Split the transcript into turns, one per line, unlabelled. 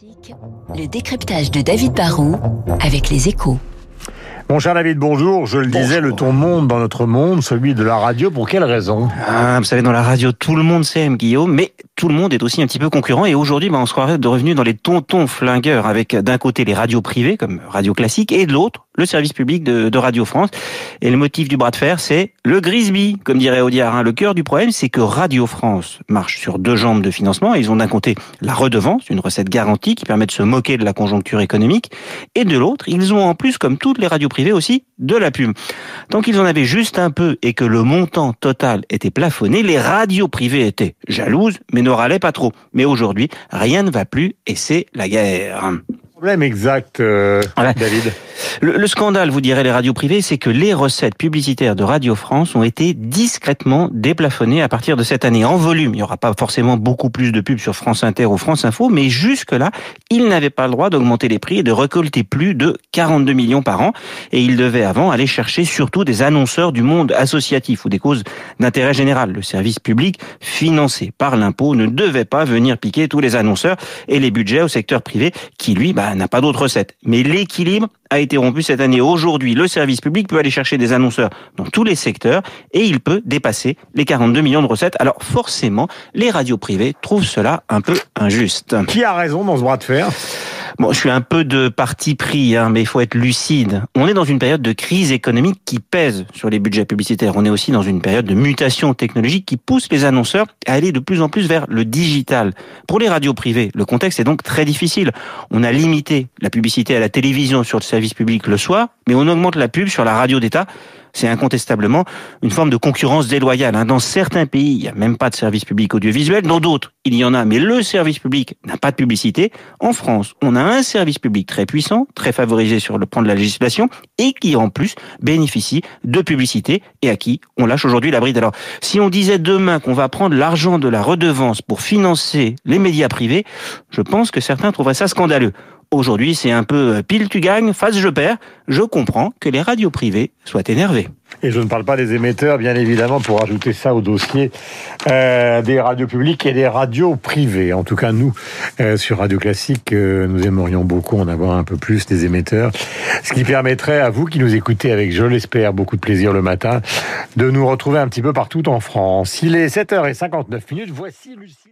Classique, le décryptage de David Barrault avec les échos.
Mon cher David, bonjour. Je le disais, le ton monde dans notre monde, celui de la radio, pour quelle raison?
Ah, Vous savez, dans la radio, tout le monde s'aime, Guillaume, mais tout le monde est aussi un petit peu concurrent. Et aujourd'hui, bah, on se croirait de revenu dans les tontons flingueurs, avec d'un côté les radios privées, comme Radio Classique, et de l'autre, le service public de, de, Radio France. Et le motif du bras de fer, c'est le Grisby, comme dirait Audiard. Le cœur du problème, c'est que Radio France marche sur deux jambes de financement. Ils ont d'un côté la redevance, une recette garantie qui permet de se moquer de la conjoncture économique, et de l'autre, ils ont en plus, comme toutes les radios privées aussi, de la pub. Tant qu'ils en avaient juste un peu et que le montant total était plafonné, les radios privées étaient jalouses, mais ne râlaient pas trop. Mais aujourd'hui, rien ne va plus et c'est la guerre
problème exact, euh, David
le, le, scandale, vous direz les radios privées, c'est que les recettes publicitaires de Radio France ont été discrètement déplafonnées à partir de cette année. En volume, il n'y aura pas forcément beaucoup plus de pubs sur France Inter ou France Info, mais jusque-là, ils n'avaient pas le droit d'augmenter les prix et de récolter plus de 42 millions par an. Et ils devaient avant aller chercher surtout des annonceurs du monde associatif ou des causes d'intérêt général. Le service public, financé par l'impôt, ne devait pas venir piquer tous les annonceurs et les budgets au secteur privé qui, lui, bah, n'a pas d'autre recette. Mais l'équilibre a été rompu cette année. Aujourd'hui, le service public peut aller chercher des annonceurs dans tous les secteurs et il peut dépasser les 42 millions de recettes. Alors forcément, les radios privées trouvent cela un peu injuste.
Qui a raison dans ce bras de fer?
Je suis un peu de parti pris, hein, mais il faut être lucide. On est dans une période de crise économique qui pèse sur les budgets publicitaires. On est aussi dans une période de mutation technologique qui pousse les annonceurs à aller de plus en plus vers le digital. Pour les radios privées, le contexte est donc très difficile. On a limité la publicité à la télévision sur le service public le soir, mais on augmente la pub sur la radio d'État c'est incontestablement une forme de concurrence déloyale. Hein. Dans certains pays, il n'y a même pas de service public audiovisuel. Dans d'autres, il y en a, mais le service public n'a pas de publicité. En France, on a un service public très puissant, très favorisé sur le plan de la législation, et qui en plus bénéficie de publicité et à qui on lâche aujourd'hui la bride. Alors, si on disait demain qu'on va prendre l'argent de la redevance pour financer les médias privés, je pense que certains trouveraient ça scandaleux. Aujourd'hui, c'est un peu euh, pile tu gagnes, face je perds. Je comprends que les radios privées soient énervées.
Et je ne parle pas des émetteurs, bien évidemment, pour ajouter ça au dossier euh, des radios publiques et des radios privées. En tout cas, nous, euh, sur Radio Classique, euh, nous aimerions beaucoup en avoir un peu plus des émetteurs, ce qui permettrait à vous qui nous écoutez avec, je l'espère, beaucoup de plaisir le matin, de nous retrouver un petit peu partout en France. Il est 7h59 minutes, voici Lucie.